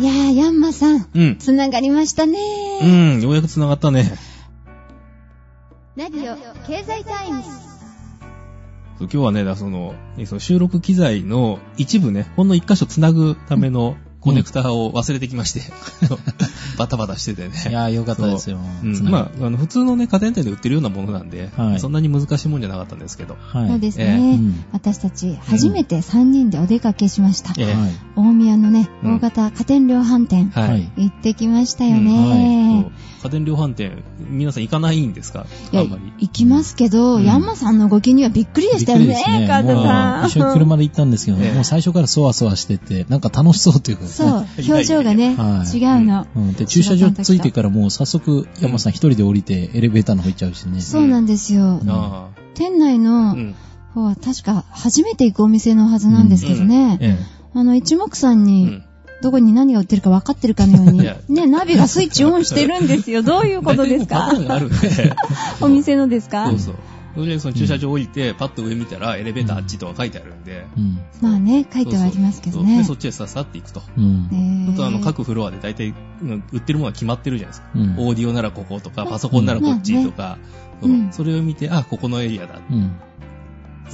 いやー、ヤンマさん、うん。つながりましたねうん、ようやく繋がったね。ラジオ経済タイムズ。そう今日はね、だその、その収録機材の一部ね、ほんの一箇所繋ぐためのコネクタを忘れてきまして、バタバタしててね。いやー、よかったですよ。うん、まあ、あの、普通のね、家電店で売ってるようなものなんで、はいそんなに難しいもんじゃなかったんですけど。はい。そうですええね、うん私たち、初めて3人でお出かけしました。ええはい。大宮のね、うん大型家電量販店、はい。はい行ってきましたようんね。家電量販店、皆さん行かないんですか？いやあんまり。行きますけど、うんヤンマさんの動きにはびっくりでしたよねねカーさ。うん一緒に車で行ったんですけど、ええもう最初からそわそわしてて、なんか楽しそうというか、そう、表情がね、はい違うの。うん、で、駐車場着いてからもう早速、山さん一人で降りてエレベーターの方行っちゃうしね。そうなんですよ。あ店内あ。のうん。方は確か初めて行くお店のはずなんですけどね。えあの、一目散うにん。どこに何が売ってるか分かってるかのようにいや、ね、ナビがスイッチオンしてるんですよ。どういうことですか？大体もうパターンがあるんで。お店のですか？そうそう。とりあえずその駐車場降りて、パッと上見たらエレベーターあっちとか書いてあるんで。えうん。まあね、書いてはありますけどねそうで、。そっちへさっさって行くと。うん。えちょっとあの、各フロアで大体、うん売ってるものは決まってるじゃないですか。うんオーディオならこことか、パソコンならこっちとか、そううんそれを見て、あ、ここのエリアだ。うん。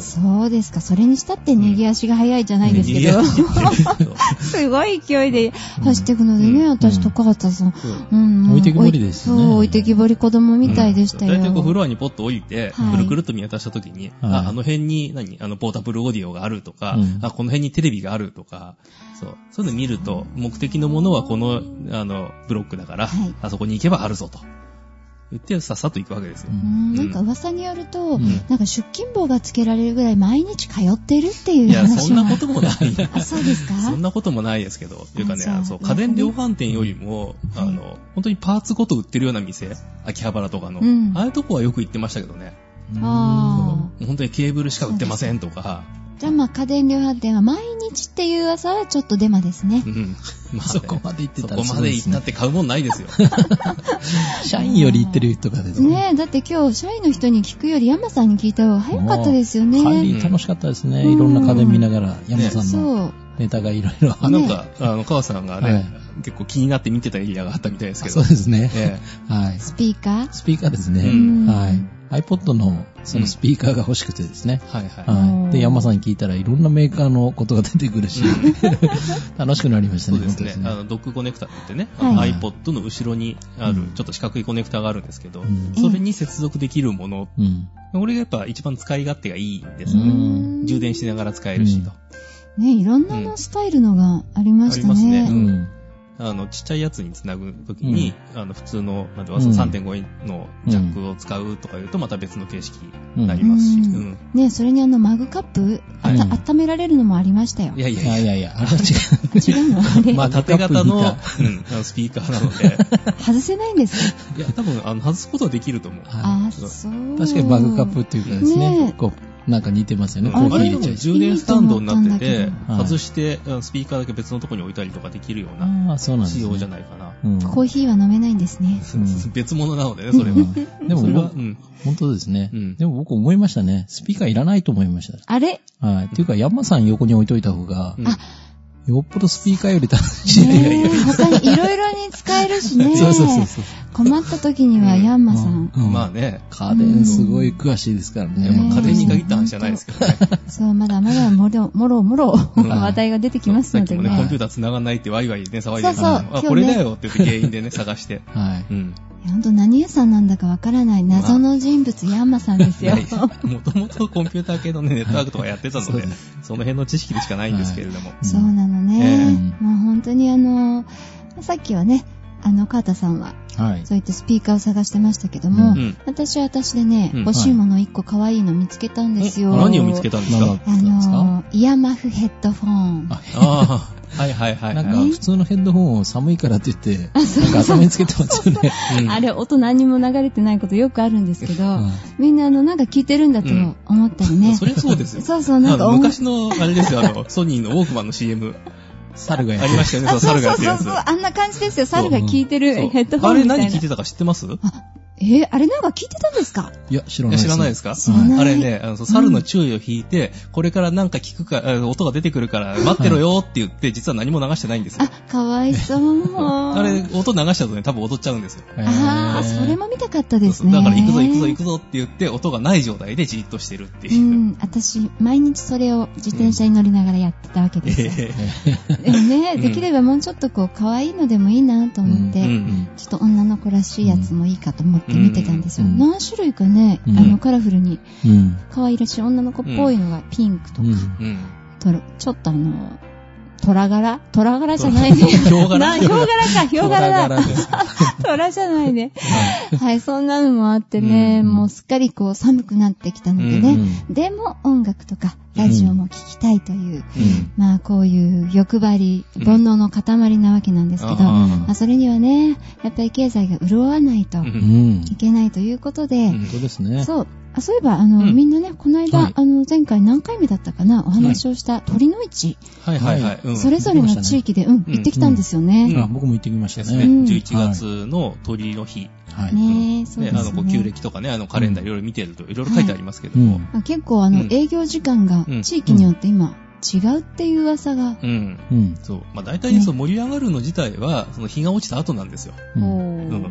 そうですか。それにしたって逃げ足が早いじゃないですけど。逃げ足っていう すごい勢いで走っていくのでね、うん私と川田さん。そううん置いてきぼりですよねそう、置いてきぼり子供みたいでしたよ。大体こうフロアにポッと降りて、はいくるくるっと見渡した時に、はいあ、あの辺に、何あの、ポータブルオーディオがあるとか、この辺にテレビがあるとか、そう。そういうの見ると、目的のものはこの、あの、ブロックだから、はいあそこに行けばあるぞと。言って、さっさと行くわけですよ。なんか噂によると、んなんか出勤簿がつけられるぐらい毎日通ってるっていういや。そんなこともない。あ、そうですか？そんなこともないですけど、というかねあそう、そう、家電量販店よりも、あはいの、本当にパーツごと売ってるような店、秋葉原とかの、うんああいうとこはよく行ってましたけどね。ああ。本当にケーブルしか売ってませんとか、じゃあまあ家電量販店は毎日っていう噂はちょっとデマですねう。ん。まあねそこまで行ってたらそこまで行ったって買うもんないですよ。社員より行ってるとかですねえ、だって今日社員の人に聞くより山さんに聞いた方が早かったですよね。帰り楽しかったですね。うんいろんな家電見ながら、山さんのそう。ネタがいろいろあなんか、あの、川さんがね、はい結構気になって見てたエリアがあったみたいですけど。そうですね。えはい。スピーカー？スピーカーですね。うんはい。iPod のそのスピーカーが欲しくてですね。えはいはい。はい。で、山さんに聞いたらいろんなメーカーのことが出てくるし、楽しくなりましたね、そうですね。本当あの、ドックコネクタって言ってね、はい iPod の後ろにあるうん、ちょっと四角いコネクタがあるんですけど、うんそれに接続できるもの、うん。これがやっぱ一番使い勝手がいいんですね。ん充電しながら使えるしと。ねいろんなのスタイルのがありましたありね。ますねうん。あの、ちっちゃいやつにつなぐときに、あの、普通の、なんていうか、うん3.5のジャックを使うとかいうと、また別の形式になりうますし、んうん。ねそれにあのマグカップ、あはいた温められるのもありましたよい。やいやいやいや。いやあれは違う。違うの？あれ、まあ、縦型の、うん、あのスピーカーなので、外せないんですかいや、多分、あの、外すことはできると思う。はあ、そう。い確かにマグカップっていうかですねね、こう、なんか似てますよね。あコーヒーれでも入れちゃうし。充電スタンドになってて外して、スピーカーだけ別のところに置いたりとかできるようなああ、そうなんですね。仕様じゃないかな。うん。コーヒーは飲めないんですね。うん別物なのでね、それは。うん でも。本当ですね。うんでも僕思いましたね。スピーカーいらないと思いました。あれ？はい。っていうか、山さん横に置いといた方が、うんあよっぽどスピーカーより楽しい。ねえ他にいろいろに使えるしね。そうそうそうそう。困った時にはヤンマさん。うんまあね、家電すごい詳しいですからね。あ家電に限った話じゃないですけどね。そう、まだまだもろもろもろうん話題が出てきますのでさっきもね、コンピュね。ーター繋がんないってワイワイね、騒いでるそうそうあ、これだよって言って原因でね、探して。はい。うん。ほんと何屋さんなんだかわからない謎の人物ヤンマさんですよ。もともとコンピューター系のね、ネットワークとかやってたのでその辺の知識でしかないんですけれども。そうなのえね。えもう本当にあの、さっきはね、あの、カータさんは、はい。そういったスピーカーを探してましたけども、うん私は私でね、うん欲しいもの一個可愛いの見つけたんですよ。お何を見つけたんですか？あの、イヤマフヘッドフォン。あはいはいはい。なんかはい普通のヘッドホンを寒いからって言って、なんか頭につけてますよね。うんあれ、音何にも流れてないことよくあるんですけど、うんみんなあの、なんか聞いてるんだと思ったりね。そりゃそうですよ。そうそう、なんか昔の、あれですよ、あの、ソニーのウォークマンの CM。猿がやありましたよね、あ、そう、そう猿がやってるやつ。そうそうそう、あんな感じですよ。猿が聞いてるヘッドホあれンみたいな。何聞いてたか知ってます？あ、えー、あれなんか聞いてたんですか？いや、知らないです。知らないですか？知らないあれね、あの、猿の注意を引いて、これからなんか聞くか、あ音が出てくるから待ってろよって言って、実は何も流してないんですよあ。、かわいそう。あれ、音流しちゃうとね、多分踊っちゃうんですよ。ああ、それも見たかったですね。だから行くぞ行くぞ行くぞって言って、音がない状態でじーっとしてるってういう。ん、私、毎日それを自転車に乗りながらやってたわけですよ。えでもね、うんできればもうちょっとこう、可愛いのでもいいなと思って、えううんんちょっと女の子らしいやつもいいかと思って見てたんですよ。うん。何種類かね、うん。あの、カラフルにうん。可愛らしい女の子っぽいのがピンクとか、ちょっとあの、虎柄？虎柄じゃないね。ヒョウ柄。なヒョウ柄か、ヒョウ柄だ。虎じゃないね。はい、そんなのもあってね、うん。もうすっかりこう寒くなってきたのでうね、ん。でも音楽とかラジオも聴きたいという、うんまあこういう欲張り、うん煩悩の塊なわけなんですけど、まあそれにはね、やっぱり経済が潤わないとうい。けないということで、うん本当ですね。そう、あそういえば、あの、うんみんなね、この間、はいあの、前回何回目だったかな、お話をした鳥の市、はいはいはい。うんそれぞれの地域で、うん、行ってきたんですよね。僕も行ってきましたね。ね。うん11月の鳥の日。はい。ねえ、そうね、あの、ですね。こう旧暦とかね、あの、カレンダーいろいろ見てると、いろいろ書いてありますけども。まあ結構、あの、うん営業時間がうん地域によって今、違うっていう噂が、うん。うん。そう。まあ大体ね、その盛り上がるの自体は、その日が落ちた後なんですよ。うんこううん。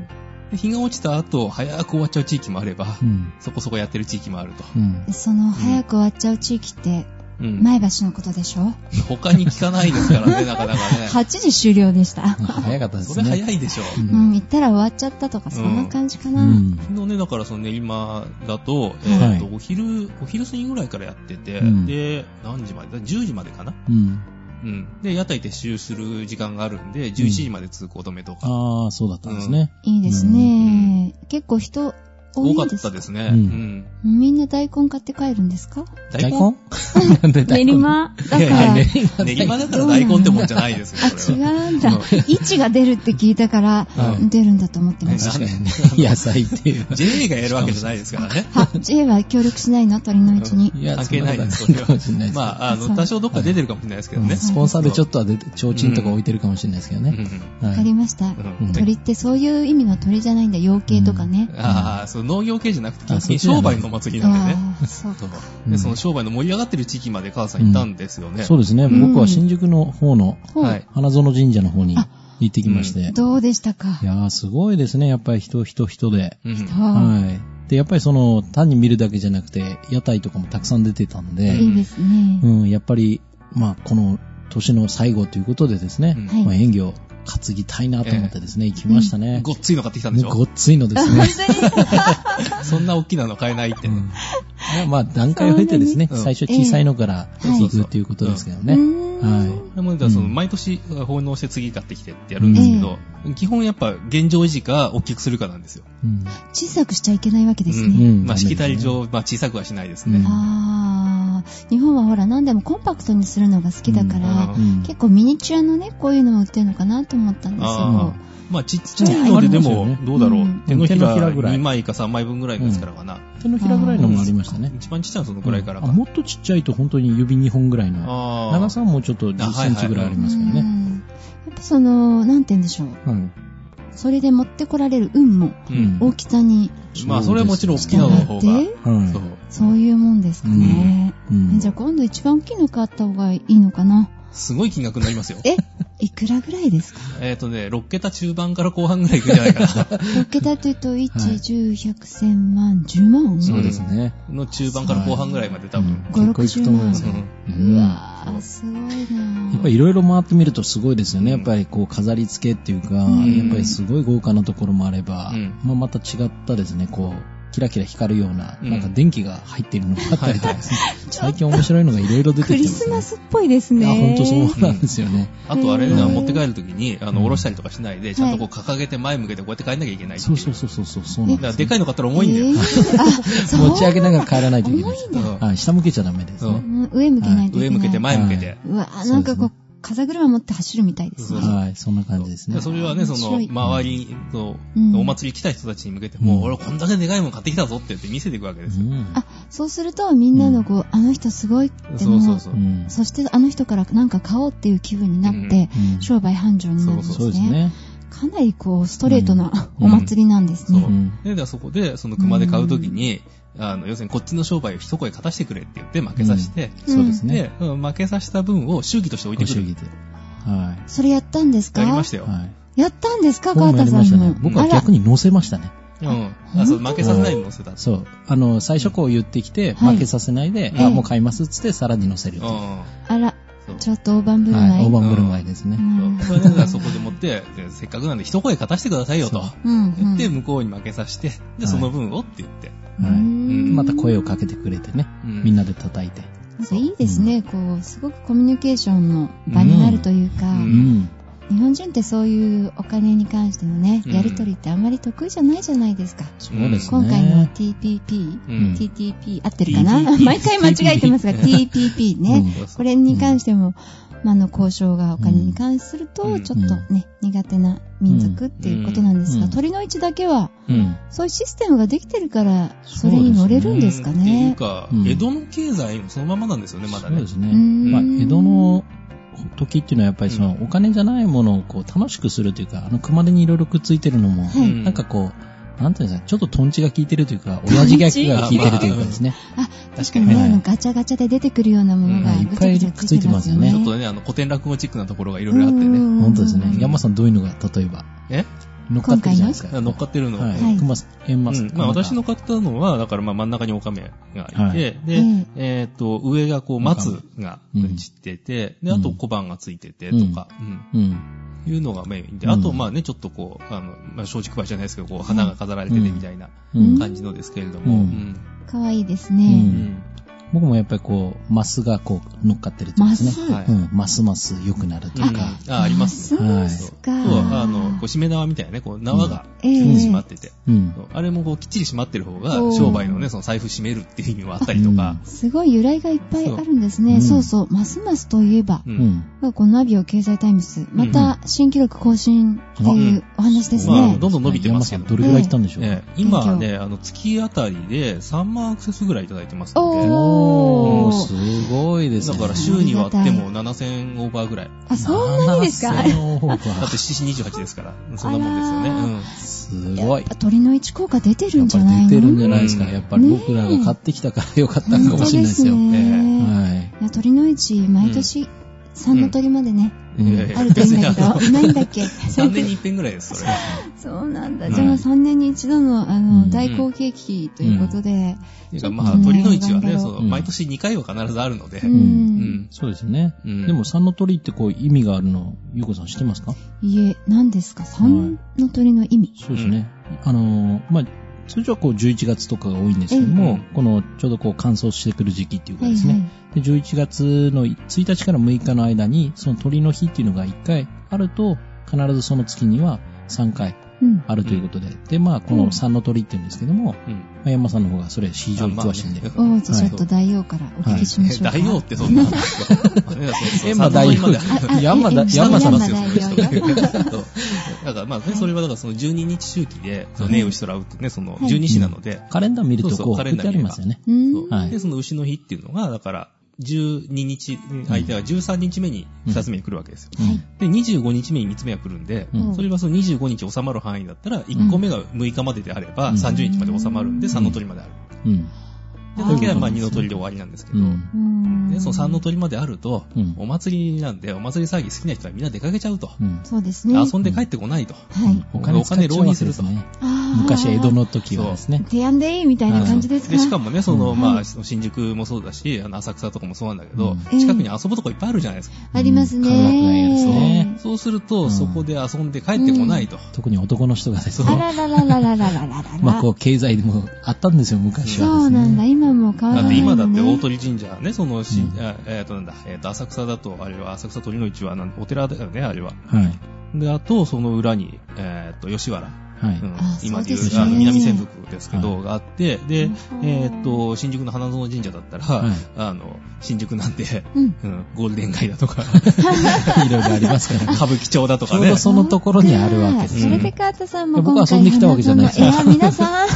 で日が落ちた後、早く終わっちゃう地域もあれば、うん。そこそこやってる地域もあると。うん。その、早く終わっちゃう地域って、うん。前橋のことでしょ？他に聞かないですからね、なかなかね。?8 時終了でした。早かったですそれね。早いでしょ。ううん、行ったら終わっちゃったとか、そんな感じかな。うん。昨日ね、だからその練馬だと、えはいっと、お昼、お昼過ぎぐらいからやってて、うんで、何時まで ?10 時までかな？うん。うん。で、屋台撤収する時間があるんで、11時まで通行止めとか。ああ、そうだったんですね。いいですね。結構人多多かったですね。ううんん。みんな大根買って帰るんですか？大根？なんで大根？練馬だから。や練練馬だから大根ってもんじゃないですよ、あ。違うんだ。位置が出るって聞いたから、はい出るんだと思ってました。野菜っていう。JA がやるわけじゃないですからね。は、J は協力しないの？鳥の位置に。いや関係ないです。まあ、あの、多少どっか出てるかもしれないですけどね。スポンサーでちょっとは出て、提灯とか置いてるかもしれないですけどね。わかりました。うん鳥ってそういう意味の鳥じゃないんだ。養鶏とかね。ああ、そう、農業系じゃなくて、商売の祭りなんでね。そうか。うんで、その商売の盛り上がってる地域まで母さん行ったんですよね。そうですね。うん僕は新宿の方の。花園神社の方にあ行ってきまして。どうでしたか？いやー、すごいですね。やっぱり人、人、人で。うん。ははい。で、やっぱりその、単に見るだけじゃなくて、屋台とかもたくさん出てたんい。で、いいですね。うん、やっぱり、まあ、この年の最後ということでですね、まあ、演技を担ぎたいなと思ってですね、行きましたね。ごっついの買ってきたんでしょ？ごっついのですね。そんな大きなの買えないって。うん。まあ、段階を経てですね、最初小さいのからええ。行くっていうことですけどね。はでも、その、うん。毎年、奉納して次買ってきてってやるんですけど、基本やっぱ現状維持か大きくするかなんですよ。い。うん。小さくしちゃいけないわけですうね。うん。まあ、しきたり上、まあ、小さくはしないですね。うん。ああ、日本はほら何でもコンパクトにするのが好きだから、うん。うん。結構ミニチュアのね、こういうのも売ってるのかなと思ったんですあよ。まあ、ちっちゃいのででもどうだろう。うん手のひららぐらい2枚か3枚分ぐらいのやつからかな。手のひらぐらいのもありましたね。一番ちっちゃいのはそのぐらいからか。あもっとちっちゃいと本当に指2本ぐらいの。長さはもうちょっと10センチぐらいありますけどうね。んやっぱその、なんて言うんでしょう。はい。それで持ってこられる運もうん大きさにまあ、それはもちろん大き従なのの方が。そう。そういうもんですかね。うんじゃあ今度一番大きいの買った方がいいのかな。すごい金額になりますよ。え、いくらぐらいですか？えっとね、6桁中盤から後半ぐらいいくんじゃないかな。?6 桁というと、1、はい10、100、1000万、10万？そうですね。の中盤から後半ぐらいまで多分。うん5 6結構いくと思いますよ。うわぁ、すごいなぁ。っぱりいろいろ回ってみるとすごいですよね。やっぱりこう飾り付けっていうか、うんやっぱりすごい豪華なところもあれば、うんまあまた違ったですね、こう、キラキラ光るような、うん。なんか電気が入っているのがあったりとかですね。最近面白いのがいろいろ出てきてクリます、ね。スマスっぽいですね。あ、本当そうなんですよね。あとあれね、うん。持って帰るときに、あの、うん。下ろしたりとかしないで、ちゃんとこう掲げて前向けてこうやって帰んなきゃいけないそうそうそうそうそう、そうなんだからです、でかいの買ったら重いんだよ。持ち上げながら帰らないといけない。下向けちゃダメですうね。うん。上向けないといけない。上向けて前向けて。はうわぁ、なんかこう、風車持って走るみたいですね。はい、そんな感じですねで。それはね、その、周りの、うんお祭り来た人たちに向けても、うん俺こんだけでかいもの買ってきたぞって言って見せていくわけですよ。うんあ、そうするとみんなのこう、あの人すごいってそうそうもそうう。んそしてあの人からなんか買おうっていう気分になって、うん商売繁盛になるんですね。そうですね。かなりこう、ストレートなうんお祭りなんですそうね。んで、ではそこで、その熊で買うときに、あの、要するにこっちの商売を一声勝たしてくれって言って負けさせて、うんそうですね。で、うん負けさせた分を祝儀として置いてくる。ご祝儀で。はそれやったんですか？やりましたよ。い。はい。やったんですか、川田さんもりましたね。。僕は逆に乗せましたね。うん。あ、そう、負けさせないの乗せた。うん。そう。あの、最初こう言ってきて、はい負けさせないで、ええあ、もう買いますっつって、さらに乗せる。あら、ちょっと大盤振る舞い。はい。大盤振る舞いですね。うんそうそれでだからそこでもって、でせっかくなんで一声勝たしてくださいよと言って、向こうに負けさせて、で、その分をって言って。はい。うんまた声をかけてくれてね。うんみんなで叩いて。なんかいいですね、こう、すごくコミュニケーションの場になるというか、ううんん。日本人ってそういうお金に関してのね、うんやりとりってあんまり得意じゃないじゃないですか。そうですね。今回の TPP、うん TTP 合ってるかな？毎回間違えてますが、TPP ね。うんこれに関しても、まあ、あの、交渉がお金に関すると、うんちょっとね、苦手な民族っていうことなんですが、うん鳥の市だけは、うん。そういうシステムができてるから、それに乗れるんですかうんっていうね。かう、ん江戸の経済もそのままなんですよね、まだねそうで。すね。江戸の時っていうのはやっぱりその、お金じゃないものをこう楽しくするというか、あの熊手にいろいろくっついてるのも、なんかこう、なんていうんですか、ちょっとトンチが効いてるというか、親父ギャグが効いてるというかですね。あ、確確かにね、はい。あのガチャガチャで出てくるようなものがい。っぱいくっついてますよね。ちょっとね、あの、古典落語チックなところがいろいろあってね。うん。本当ですね。う。ん山さんどういうのが、例えば、え？乗っかってるじゃないですか。乗っかってるの。はい。はい。熊、円マス。うん、まあ私の買ったのは、だからまあ真ん中にオカメがいて、はい。で、うん。えっ、と、上がこう松が散ってて、で、あと小判がついててとか、うん。うん。いうのがメインで、うん。あとまあね、ちょっとこう、あの、まあ松竹梅じゃないですけど、こう花が飾られててみたいなうん。感じのですけれども、うん。うん。かわいいですうね。うん。ん僕もやっぱりこう、マスがこう、乗っかってるとですね。マス？はいうん。ますます良くなるというか。あ、ありますね。ますか。そう、あの、こう、締め縄みたいなね、こう、縄がええ締まってて、うん。あれもこう、きっちり締まってる方が商売のね、その財布締めるっていう意味もあったりとか、すごい由来がいっぱいあるんですね。そうそうそう。ますますといえば、う。うんん。このラジオ経済タイムズ、また新記録更新っていうお話ですまあ、ね。どんどん伸びてますけどどれぐらい来たんでしょうかええ今はね、あの、月あたりで3万アクセスぐらいいただいてますので、おー。すごいですね。だから週に割っても7000オーバーぐらい。あ、そんなにですか？7000オーバだっーて7時28ですから、そんなもんですよね。うん。すごい。や鳥の市効果出てるんっじゃないの？出てるんじゃないですか。うんやっぱり僕らが買ってきたからよかったのかもしれないですよ。ねはい。いや鳥の市、毎年、三の鳥までね、うんあるといいんだけど、いないんだっけ？3年に一遍ぐらいです、それは。そうなんだ。はいじゃあ3年に一度の、あの、うん大好景気ということで、ていうか、まあ、鳥の市はね、毎年2回は必ずあるので、う。うんん。そうですね。うんでも、三の鳥ってこう意味があるの、ゆうこさん知ってますか？いえ、何ですか？三の鳥の意味。そうですね。あのー、まあ、通常はこう11月とかが多いんですけども、このちょうどこう乾燥してくる時期っていうかですね、で11月の1日から6日の間に、その鳥の日っていうのが1回あると、必ずその月には3回うん。あるということで、で、まあ、この三の鳥っていうんですけども、うん。まあ山さんの方がそれ非常に詳しいんで。あまあねおーじゃあちょっと大王からお聞きしましょうか。大王ってそんな。んですかねそうえまあ大王山田え山さん山ですよ、その人だからまあね、それはだからその12日周期で、そのはい。ネウシトラウってね、そのはい12子なので、カレンダー見るとこう、書いてあカレンダー見ますよね。はい。で、その牛の日っていうのが、だから、12日、相手は13日目に2つ目に来るわけですよ。はい。で、25日目に3つ目が来るんで、うんそれはその25日収まる範囲だったら、1個目が6日までであれば、うん30日まで収まるんで、3の鳥まである。うん。で、時はまああー2の鳥で終わりなんですけど、で、その3の鳥まであると、うんお祭りなんで、お祭り騒ぎ好きな人はみんな出かけちゃうと。うん。そうですね。遊んで帰ってこないと。はい。お金使っちゃうわけですね。あー昔江戸の時はですね。提案でいいみたいな感じですか？で、しかもね、その、うんまあ、はい新宿もそうだし、あの、浅草とかもそうなんだけど、うん近くに遊ぶとこいっぱいあるじゃないですか。ありますね。うん科学が嫌ですねそうすると、うんそこで遊んで帰ってこないと。特に男の人がですそうあね。らららららららららら。まあこう、経済でもあったんですよ、昔は。そうなんだ、今も変わらだってないのね。今だって大鳥神社ね、そのし、うんあえっ、となんだ、えっ、と、浅草だと、あれは浅草鳥の市はなんお寺だよね、あれは。はい。で、あと、その裏に、えっ、と、吉原はいうんあ今でいう南千福ですけど、はがあって、でうん、えーっと、新宿の花園神社だったら、はいあの、新宿なんで、うん。うん、ゴールデン街だとか、いろいろありますからね。歌舞伎町だとかねちょうど。そのところにあるわけですそれで川田さんも僕今回は遊んできたわけじゃないですいや、皆さん、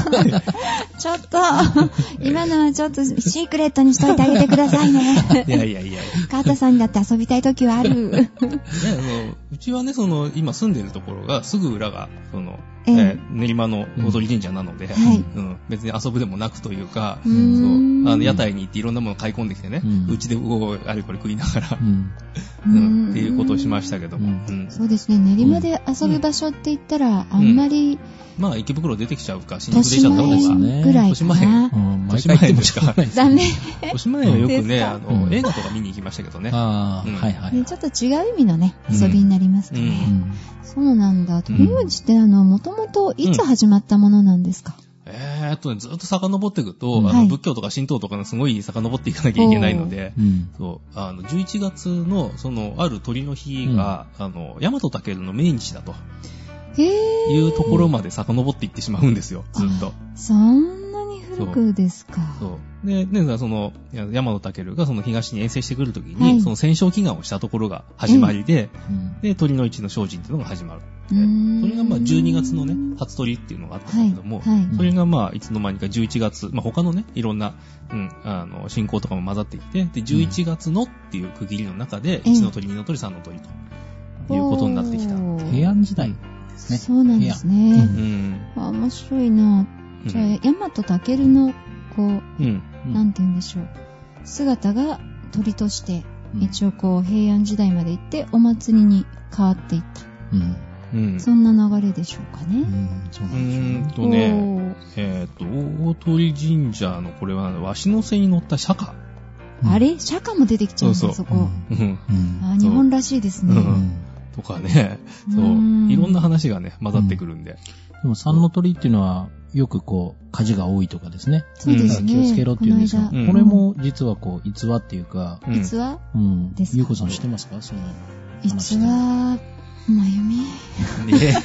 ちょっと、今のはちょっとシークレットにしといてあげてくださいね。いやいやいや。川田さんにだって遊びたい時はある。ね、そのうちはね、その、今住んでるところが、すぐ裏が、その、ええ。えー練馬の踊り神社なので、はい。うん、別に遊ぶでもなくというか、うそう、ーんあの、屋台に行っていろんなもの買い込んできてね、うん。うちで、おーあれこれ食いながらう、ん。うん。うんっていうことをしましたけども、うん。うん。そうですね、練馬で遊ぶ場所って言ったら、あんまり、まあ、池袋出てきちゃうか、新宿出豊ちゃった方が、ね島ぐらいかな。うん毎回行ってもしょうがないですダメ。豊島園はよくね、あの、うん。映画とか見に行きましたけどね。ああ、うん。はいはい。ね、ちょっと違う意味のね、うん遊びになりますかね。うん。そうなんだ。鳥の内ってあの、もともといつ始まったものなんですか、えーっとね、ずっと遡っていくと、うん。あの、はい。仏教とか神道とかのすごい遡っていかなきゃいけないので、うん。そう、あの、11月の、その、ある鳥の日が、あの、大和武の命日だと。いうところまで遡っていってしまうんですよ、ずっと。そんなに古くですか。そう。で、ね、その、いや大和武がその東に遠征してくるときに、はいその戦勝祈願をしたところが始まりで、うんで、鳥の市の精進っていうのが始まる。それがまあ12月のね、初鳥っていうのがあったんだけども、はいはいそれがまあいつの間にか11月、まあ他のね、いろんな、うん、あの、信仰とかも混ざってきて、で、11月のっていう区切りの中で、ええ1の鳥、2の鳥、3の鳥ということになってきた。平安時代ですね。そうなんですうね。ん。あ面白いな。じゃあ、大和武の、こう、うん。うんなんて言うんでしょう。姿が鳥として、うん一応こう、平安時代まで行って、お祭りに変わっていった。うん。うん。そんな流れでしょうかね。うん。そううなんでしょうーんね。とね、えっ、と、大鳥神社のこれは、わしの背に乗った釈迦。うんあれ？釈迦も出てきちゃうんだ、そうそうそこ。うん。うん。あ、日本らしいですね。ううんん。とかね、そうう、んいろんな話がね、混ざってくるんで。でも、三の鳥っていうのは、よくこう、火事が多いとかですね。そうですね。気をつけろっていうんですが、これも実はこう、逸話っていうか、うん。逸話うん。ゆうこさん知ってますか？その話逸話、まゆみ。ね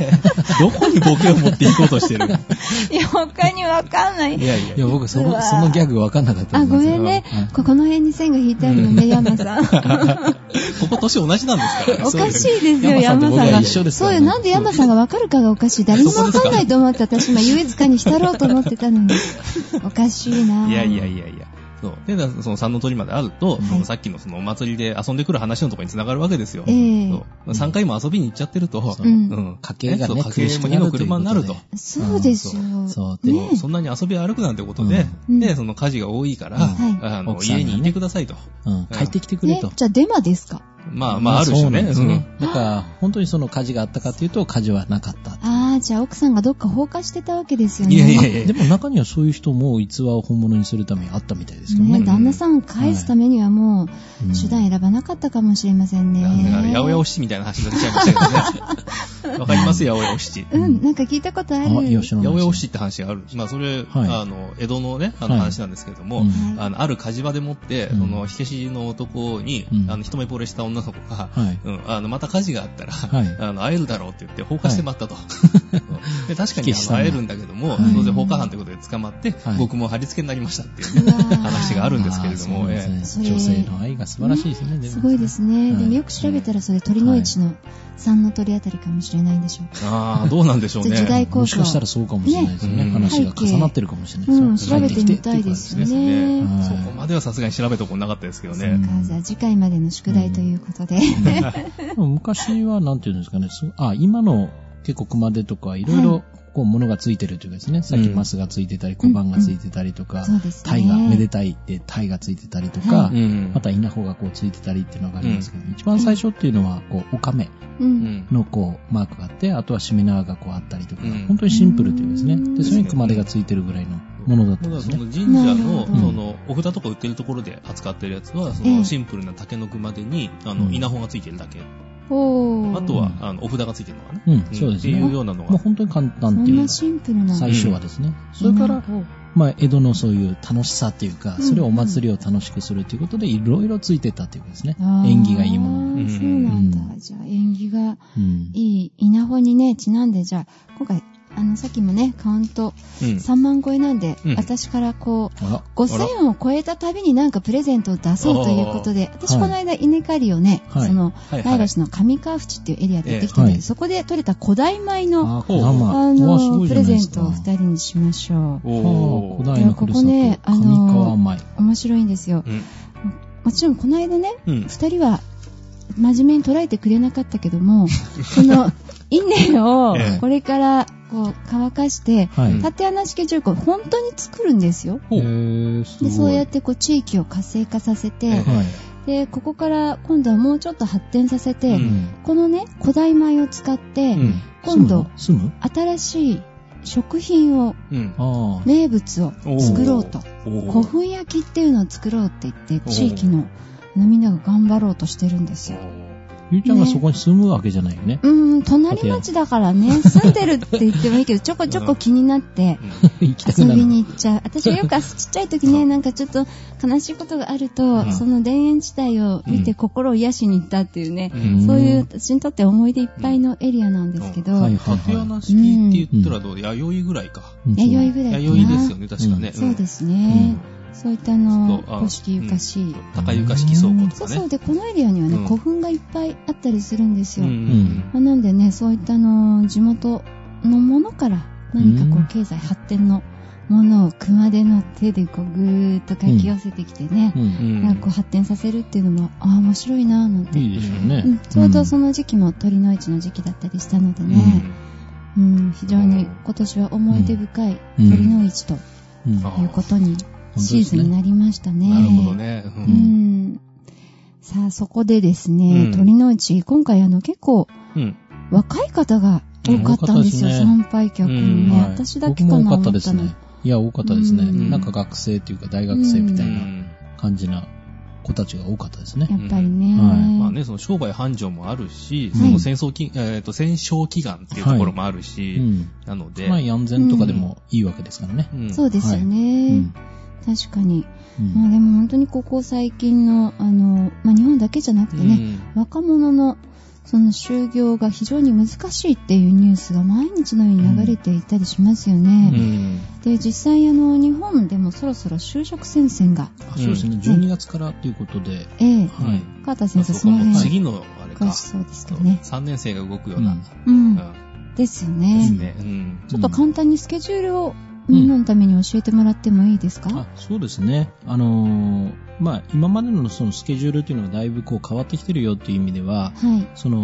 どこにボケを持っていこうとしてるいや、他にわかんないい。やいやいや、僕その、そのギャグわかんなかったあ、んですよごめんねはい。ここの辺に線が引いてあるのね、山さん。ここ年同じなんですからね。おかしいですよ、山さんが。一緒ですからねそうよ、なんで山さんがわかるかがおかしい。誰にもわかんないと思って私今優越感に浸ろうと思ってたのに。おかしいないやいやいやいや。そう。で、だその三の鳥まであると、さっきのそのお祭りで遊んでくる話のところに繋がるわけですよ。ええそう。3回も遊びに行っちゃってると、そううん。うん。家計がね家計も二の車になると。そう。ですよ。そう。で、ね。そんなに遊び歩くなんてことで、うん。で、その火事が多いから、うん。あの、家にいてくださいと。うん、帰ってきてくれねと。、じゃあデマですか？まあまあ、ある種ね。うんですね。だから、本当にその火事があったかというと、火事はなかった。ああ、じゃあ奥さんがどっか放火してたわけですよね。いやいやいやでも中にはそういう人も逸話を本物にするためにあったみたいですけどね。ね、旦那さん返すためにはもう、うん手段選ばなかったかもしれませんね。だから、八百屋お七みたいな話になっちゃいましたけどね。わかります？八百屋お七。うん、なんか聞いたことある。八百屋お七って話がある。まあ、それ、はい。あの、江戸のね、あのはい。話なんですけれども、うん。あの、ある火事場でもって、うん。その、火消しの男に、うん。あの、一目惚れした女の子が、はい。うん、あの、また火事があったら、はい。あの、会えるだろうって言って放火してまったと。で確かにあの会えるんだけども、はい。当然放火犯ということで捕まって、はい。僕も貼り付けになりましたっていうね、話があるんですけれども、あーそうですえね。女性の愛が素晴らしいですね。すごいですね。はい。でもよく調べたらそれ鳥の市の三の鳥あたりかもしれないんでしょうか。えああ、どうなんでしょうね。時代もしかしたらそうかもしれないですよね。ね話が重なってるかもしれないですよ。うん、調べてみたいですよね。はいそこまではさすがに調べたことなかったですけどね。そうか、じゃあ次回までの宿題ということで。昔は、なんていうんですかね、あ、今の結構熊手とか、いろいろ、こう、物がついてるというかですね、さっきマスがついてたり、小判がついてたりとか。タイが、めでたいってタイがついてたりとかう、ん。また稲穂がこうついてたりっていうのがありますけど、一番最初っていうのは、こう、オカメう。うんん。のこう、マークがあって、あとはしめ縄がこうあったりとかうん、本当にシンプルというかですね、うんで、それに熊手がついてるぐらいのものだったんですね。神社の、その、お札とか売ってるところで扱ってるやつは、そええのシンプルな竹の熊手に、あの、うん稲穂がついてるだけ。あとは、うんあの、お札がついてるのかな。うん、そうですっていうね。ようなのが。もう本当に簡そ単っていうか、んなシンプルな。最初はですね。それから、まあ、江戸のそういう楽しさっていうか、うんそれをお祭りを楽しくするということで、いろいろついてたっていうかですね縁起がいいもの。うんそうなんだ。うんじゃあ縁起がうん。いい稲穂にね、ちなんで、じゃあ、今回、あの、さっきもね、カウントうん。3万超えなんで、うん私からこう、あら。5000を超えたたびになんかプレゼントを出そうということで、私はいこの間稲刈りをね、はいその、はいはい前橋の上川淵っていうエリアでやってきたんだけど、ええはいそこで採れた古代米の、あ、の、プレゼントを2人にしましょう。古代のここねあの。面白いんですよ。うん。もちろんこの間ね、うん。2人は真面目に捉えてくれなかったけども、その、稲を ええこれからこう乾かして、はい。縦穴式重工本当に作るんですよ。で、い。そうやってこう地域を活性化させて、えはい。で、ここから今度はもうちょっと発展させて、うんこのね、古代米を使って、うん。今度、新しい食品を、うん。名物を作ろうと。古墳焼きっていうのを作ろうって言って、お地域のみんなが頑張ろうとしてるんですよ。ゆうちゃんがそこに住むわけじゃないよね。うーん、隣町だからね、住んでるって言ってもいいけど、ちょこちょこ気になって。遊びに行っちゃう。私はよくちっちゃい時ね、なんかちょっと悲しいことがあると、うん。その田園地帯を見てうん。心を癒しに行ったっていうね、うん。そういう私にとって思い出いっぱいのエリアなんですけど、はいはい縦は穴式って言ったらどう？弥生ぐらいか。い。弥生ぐらいかな。弥生ですよね、確かね。そうですね。そういったあの、古式ゆかしい。高床式倉庫とかね。そうそう。で、このエリアにはね、うん古墳がいっぱいあったりするんですよ。うんまあなんでね、そういったあの、地元のものから何かこう経済発展のものを熊手の手でこう、ぐーっとかき寄せてきてね、うん。うんなんかこう発展させるっていうのも、ああ、面白いなぁなんて。いいでしょうねうん。ちょうどその時期も鳥の市の時期だったりしたのでうんね、うん、非常に今年は思い出深いうん鳥の市ということにシーズンになりましたね。なるほどね。ううんん。さあ、そこでですね、うん鳥の市、今回あの結構うん。若い方が多かったんですよ、参拝客にね。はい私だけかな僕も多かった。ですね。いや、多かったですね。うんなんか学生っていうか大学生みたいなうん感じな子たちが多かったですねや。っぱりね。はいまあね、その商売繁盛もあるし、はいその戦争き、えっと、戦勝祈願っていうところもあるうし、ん。なので、まあ、安全とかでもいいわけですからね。うんそうですようね。ん。確かに。うんまあでも本当にここ最近の、あの、まあ日本だけじゃなくてね、若者のその就業が非常に難しいっていうニュースが毎日のように流れていたりしますようね。ん。で、実際あの、日本でもそろそろ就職戦線が、あそうですね。12月からということで。ええ、はい。川田まあ先生その辺、次の、あれか、そうですけどね。3年生が動くような、うんうんうん。ですよね。ね。うん。ちょっと簡単にスケジュールをみんなのために教えてもらってもいいですか、あそうですね。あのーまあ、今までのそのスケジュールというのはだいぶこう変わってきてるよっていう意味では、はい。その、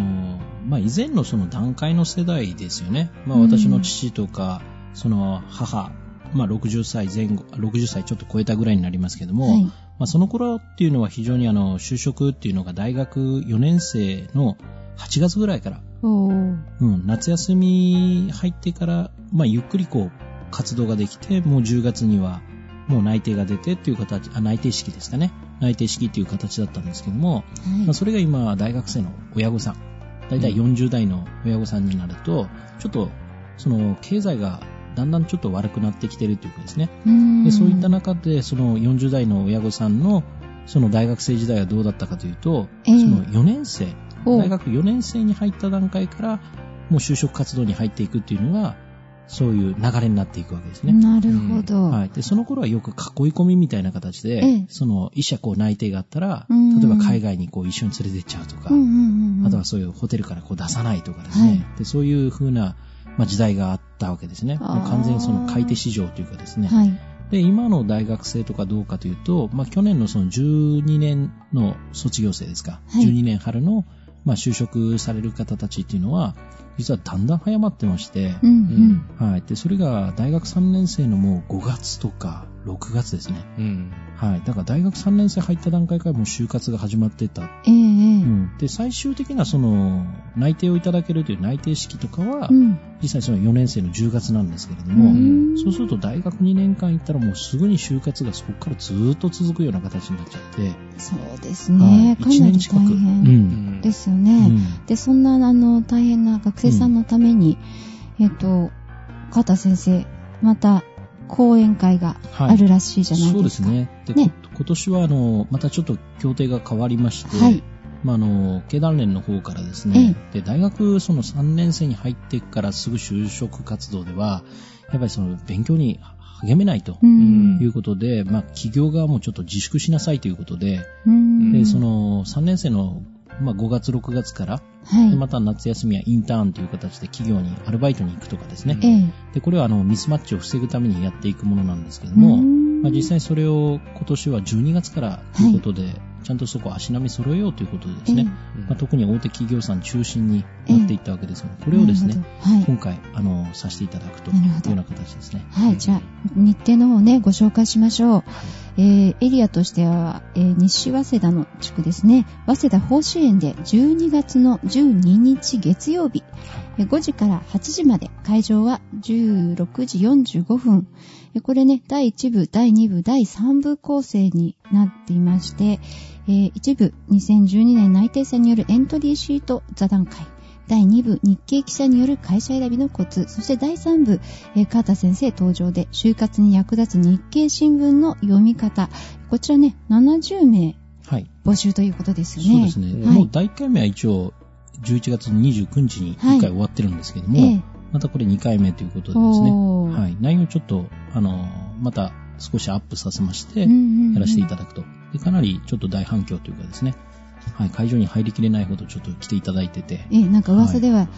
まあ、以前のその段階の世代ですよね。まあ、うん私の父とか、その母、まあ、60歳前後、60歳ちょっと超えたぐらいになりますけども、はい。まあ、その頃っていうのは非常にあの、就職っていうのが大学4年生の8月ぐらいから。うん、夏休み入ってから、まあ、ゆっくりこう、活動ができて、もう10月には、もう内定が出てっていう形、あ、内定式ですかね。内定式っていう形だったんですけども、はい。まあ、それが今、大学生の親御さん、大体40代の親御さんになると、ちょっと、その、経済がだんだんちょっと悪くなってきてるというかですね。でそういった中で、その40代の親御さんの、その大学生時代はどうだったかというと、ええ。その4年生、お大学4年生に入った段階から、もう就職活動に入っていくっていうのが、そういう流れになっていくわけですね。なるほど。はい。で、その頃はよく囲い込みみたいな形で、ええその、医者こう内定があったら、うん例えば海外にこう一緒に連れて行っちゃうとか、あとはそういうホテルからこう出さないとかですね。はいでそういう風な、まあ、時代があったわけですね。もう完全にその買い手市場というかですね。はい。で、今の大学生とかどうかというと、まあ、去年のその12年の卒業生ですか。はい12年春の、まあ、就職される方たちっていうのは、実はだんだん早まってまして、うんうん。はい。で、それが大学3年生のもう5月とか6月ですね。うん。はい。だから大学3年生入った段階からもう就活が始まってた。ええええうん。で、最終的なその、内定をいただけるという内定式とかは、うん。実際その4年生の10月なんですけれどうも、んそうすると大学2年間行ったらもうすぐに就活がそこからずーっと続くような形になっちゃって、そうですね。かなり大一年近く。ん。ですようね。んで、そんな、あの、大変な学生さんのために、えっと、川田先生、また、講演会があるらしいじゃないですか。そうですね。で、ねこ今年はあの、またちょっと協定が変わりまして、はい。まあ、あの、経団連の方からですね、で、大学その3年生に入ってからすぐ就職活動では、やっぱりその勉強に励めないということで、まあ、企業側もちょっと自粛しなさいということで、で、その3年生のまあ、5月、6月から、はい、また夏休みはインターンという形で企業にアルバイトに行くとかですね。でこれはあのミスマッチを防ぐためにやっていくものなんですけども、まあ、実際それを今年は12月からということで、はい、ちゃんとそこ足並み揃えようということでですね、まあ、特に大手企業さん中心になっていったわけですので、これをですね、はい、今回、あの、させていただくというような形ですね。はい、じゃあ、日程の方ね、ご紹介しましょう。えー、エリアとしては、えー、西早稲田の地区ですね、早稲田法支園で12月の12日月曜日、5時から8時まで、会場は16時45分。これね、第1部、第2部、第3部構成になっていまして、えー、1部、2012年内定者によるエントリーシート座談会。第2部、日経記者による会社選びのコツ。そして第3部、えー、川田先生登場で、就活に役立つ日経新聞の読み方。こちらね、70名募集ということですよね。そうですね。はい、もう第1回目は一応、11月29日に1回終わってるんですけども、はいえー、またこれ2回目ということでですね、はい、内容ちょっと、あの、また少しアップさせまして、やらせていただくと。でかなりちょっと大反響というかですね、はい、会場に入りきれないほどちょっと来ていただいてて。え、なんか噂では、はい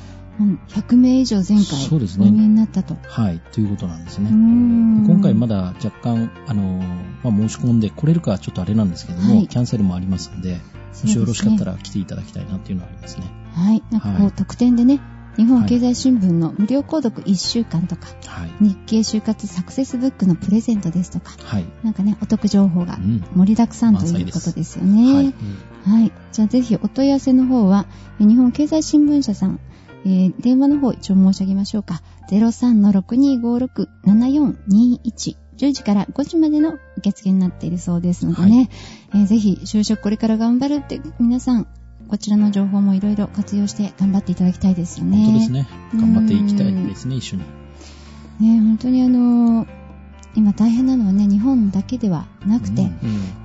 100名以上前回お見えになったと。はい、ということなんですね。今回まだ若干、あの、まあ、申し込んで来れるかはちょっとあれなんですけども、はい、キャンセルもありますんで、もしよろしかったら来ていただきたいなっていうのはありますね。はい、なんかこう、特典でね、日本経済新聞の無料購読1週間とか、はい、日経就活サクセスブックのプレゼントですとか、はい、なんかね、お得情報が盛りだくさんということですよね。はい、はい。じゃあぜひお問い合わせの方は、日本経済新聞社さん、えー、電話の方一応申し上げましょうか。03-6256-7421。10時から5時までの受付になっているそうですのでね、はい、えー、ぜひ就職これから頑張るって皆さんこちらの情報もいろいろ活用して頑張っていただきたいですよね。本当ですね。頑張っていきたいですね、一緒に。ね、本当にあのー、今大変なのはね、日本だけではなくて、うんうん、こ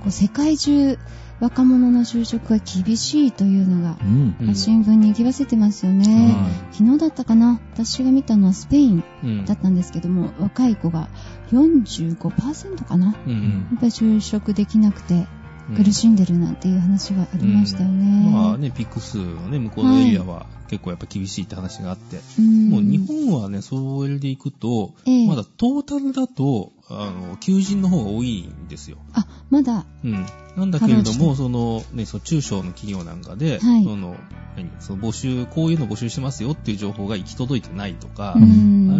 う世界中、若者の就職が厳しいというのが、うんうん、新聞に行きわせてますよね、昨日だったかな？私が見たのはスペインだったんですけども、うん、若い子が45%かな、うんうん、やっぱり就職できなくて苦しんでるなんていう話がありましたよね。うん、まあね、ピックスのね、向こうのエリアは結構やっぱ厳しいって話があって、はい、もう日本はね、それでいくと、えー、まだトータルだと、あの、求人の方が多いんですよ。あ、まだ。うん。なんだけれども、その、ね、その中小の企業なんかで、はい、その、何、その募集、こういうの募集してますよっていう情報が行き届いてないとか、あ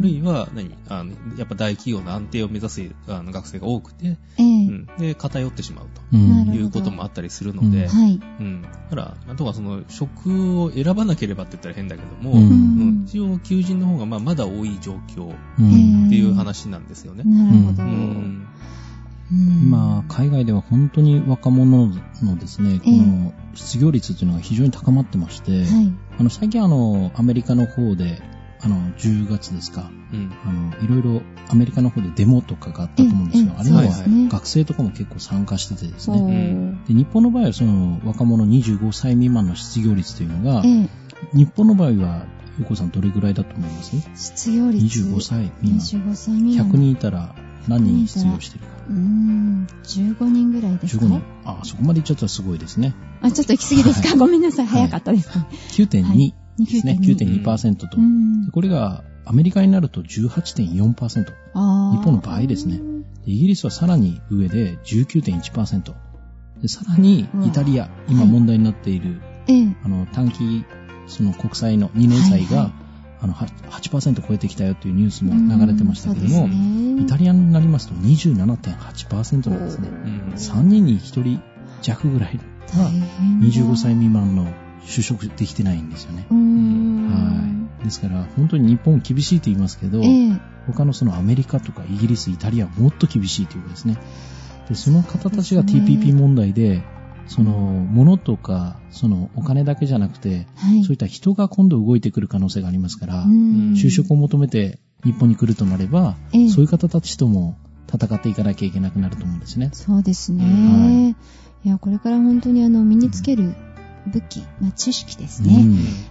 るいは、何、あの、やっぱ大企業の安定を目指すあの学生が多くて、えー、うん、で、偏ってしまうということもあったりするので、うん、はい。うん。だから、あとはその、職を選ばなければって言ったら変だけども、うん、一応求人の方がまあまだ多い状況っていう話なんですよね。なるほど。今、海外では本当に若者のですね、この失業率というのが非常に高まってまして、あの最近あの、アメリカの方で、あの、10月ですか、うん、あの、いろいろアメリカの方でデモとかがあったと思うんですよ。あれは学生とかも結構参加しててですね。で日本の場合はその若者25歳未満の失業率というのが、日本の場合は、ゆうこさんどれぐらいだと思います？失業率 ?25 歳未満。25歳未満。100人いたら何人失業してるか。うーん、15人ぐらいですか、ね、15人。あ、そこまでいっちゃったらすごいですね。あ、ちょっと行き過ぎですか、はい、ごめんなさい、早かったですか、ね。9.2ですね。9.2%と。これがアメリカになると18.4%。日本の倍ですね。イギリスはさらに上で19.1%。でさらにイタリア、今問題になっている、はい、あの短期その国債の2年債が、はいはいあの8%超えてきたよというニュースも流れてましたけども、ね、イタリアになりますと27.8%なんですね。3人に1人弱ぐらいが25歳未満の就職できてないんですよね。はい。ですから、本当に日本厳しいと言いますけど、えー、他のそのアメリカとかイギリス、イタリアはもっと厳しいということですね。で、その方たちが TPP 問題で、その、物とか、その、お金だけじゃなくて、はい、そういった人が今度動いてくる可能性がありますから、就職を求めて日本に来るとなれば、えー、そういう方たちとも戦っていかなきゃいけなくなると思うんですね。そうですね。はい、いや、これから本当にあの、身につける武器、まあ、知識ですね。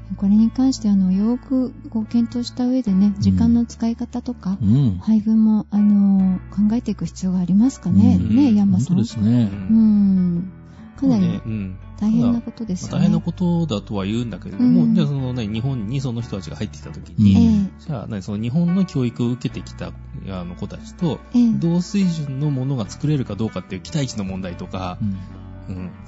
うん、これに関してあのよくこう検討した上でね、時間の使い方とか、うん、配分もあの考えていく必要がありますかね、うん、ね、山さん。そうですね。うん。かなり大変なことですね。大変なことだとは言うんだけれども、うん、じゃあその、日本にその人たちが入ってきたときに、じゃあ、その日本の教育を受けてきたあの子たちと、同水準のものが作れるかどうかっていう期待値の問題とか、うん、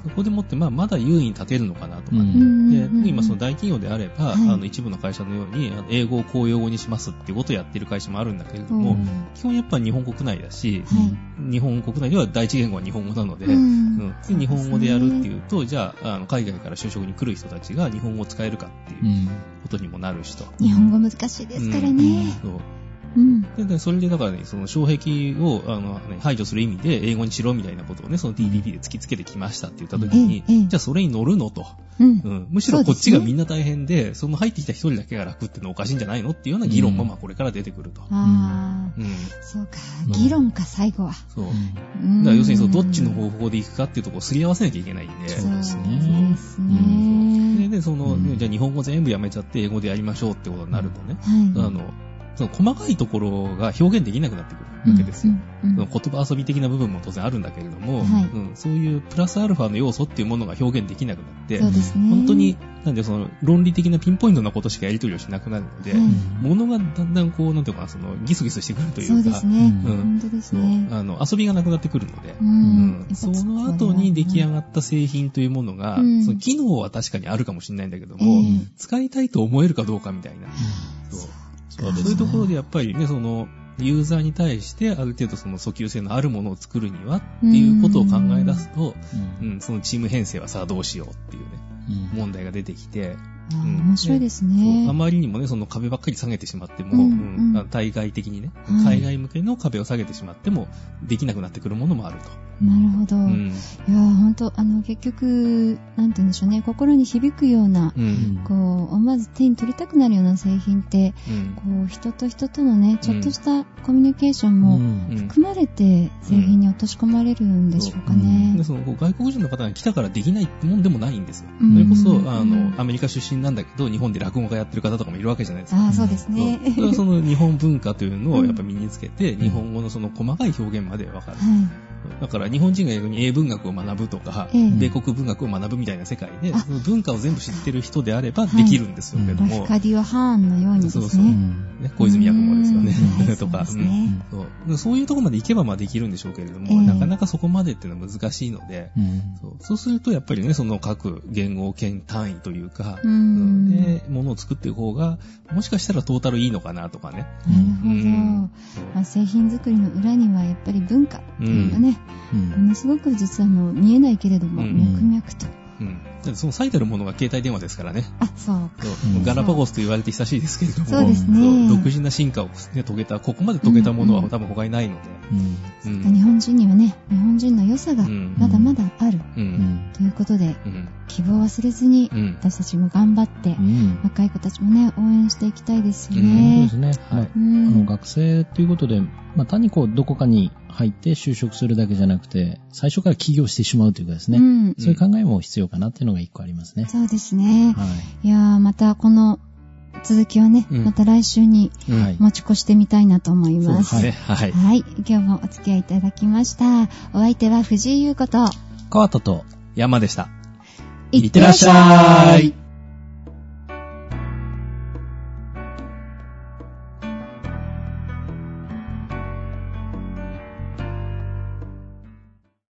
そこでもって、まあ、まだ優位に立てるのかなとかね。うん、で今、その大企業であれば、はい、あの一部の会社のように、英語を公用語にしますっていうことをやってる会社もあるんだけれども、うん、基本やっぱ日本国内だし、はい、日本国内では第一言語は日本語なので、うん。で日本語でやるっていうと、じゃああの海外から就職に来る人たちが日本語を使えるかっていうことにもなるしと。日本語難しいですからね。そううん、でそれでだからね、その障壁をあの、ね、排除する意味で英語にしろみたいなことをね、その TPP で突きつけてきましたって言った時に、うん、じゃあそれに乗るのと、うん、うん、むしろこっちがみんな大変で、その入ってきた一人だけが楽っていうのはおかしいんじゃないのっていうような議論もまあこれから出てくると。ああ、うん、そうか、議論か、最後は。そう。だから要するにそのどっちの方法でいくかっていうところをすり合わせなきゃいけないんで。そうですね。そう。ですね。で、その、じゃあ日本語全部やめちゃって英語でやりましょうってことになるとね、はい、あの、その細かいところが表現できなくなってくるわけですよ。うんうん、その言葉遊び的な部分も当然あるんだけれども、はい。うん、そういうプラスアルファの要素っていうものが表現できなくなって、ね、本当に、なんでその論理的なピンポイントなことしかやり取りをしなくなるので、はい、ものがだんだんこう、なんていうかな、そのギスギスしてくるというか、そうですね。うん、本当ですね。あの、遊びがなくなってくるので、うん、うん、その後に出来上がった製品というものが、その機能は確かにあるかもしれないんだけども、使いたいと思えるかどうかみたいな。そうそういうところでやっぱりね、その、ユーザーに対してある程度その訴求性のあるものを作るにはっていうことを考え出すと、うん、うん、そのチーム編成はさあどうしようっていうね、うん、問題が出てきて、うん、面白いですね。あまりにもね、その壁ばっかり下げてしまっても、うんうん、対外的にね、海外向けの壁を下げてしまっても、できなくなってくるものもあると。なるほど。うん、いや、本当あの、結局、なんて言うんでしょうね、心に響くような、うん、こう、思わず手に取りたくなるような製品って、うん、こう、人と人とのね、ちょっとしたコミュニケーションも含まれて、製品に落とし込まれるんでしょうかね。でその外国人の方が来たからできないってもんでもないんですよ。それこそ、あの、アメリカ出身なんだけど、日本で落語家やってる方とかもいるわけじゃないですか。あそうですね。それはその日本文化というのをやっぱ身につけて、日本語のその細かい表現までわかる。はいだから日本人が逆に英文学を学ぶとか、米国文学を学ぶみたいな世界で、文化を全部知ってる人であればできるんですよけども。カディオ・ハーンのようにですね。そうそう。ね小泉役もですよね。とか、そうそう。いうところまで行けばまあできるんでしょうけれども、なかなかそこまでっていうのは難しいので、そう。するとやっぱりね、その各言語圏単位というか、で、ものを作っていく方が、もしかしたらトータルいいのかなとかね。なるほど。まあ、製品作りの裏にはやっぱり文化っていうのがね、ものすごく実はもう見えないけれども、脈々と。うんその最たるものが携帯電話ですからね。あ、そうそう。ガラパゴスと言われて久しいですけれども、そうですね。独自な進化を、ね、遂げた、ここまで遂げたものは多分他にないので。うん、日本人にはね、日本人の良さがまだまだある。うん、ということで、うん、希望を忘れずに、私たちも頑張って、若い子たちもね、応援していきたいですよね。そうですね。はい。あの学生ということで、まあ、単にこう、どこかに入って就職するだけじゃなくて、最初から起業してしまうというかですね、うん、そういう考えも必要かなっていうのが一個ありますね。そうですね。はい。いやー、またこの続きはね、うん、また来週に持ち越してみたいなと思います。はい。はい。はい。今日もお付き合いいただきました。お相手は藤井優子と、川田と山でした。いってらっしゃい。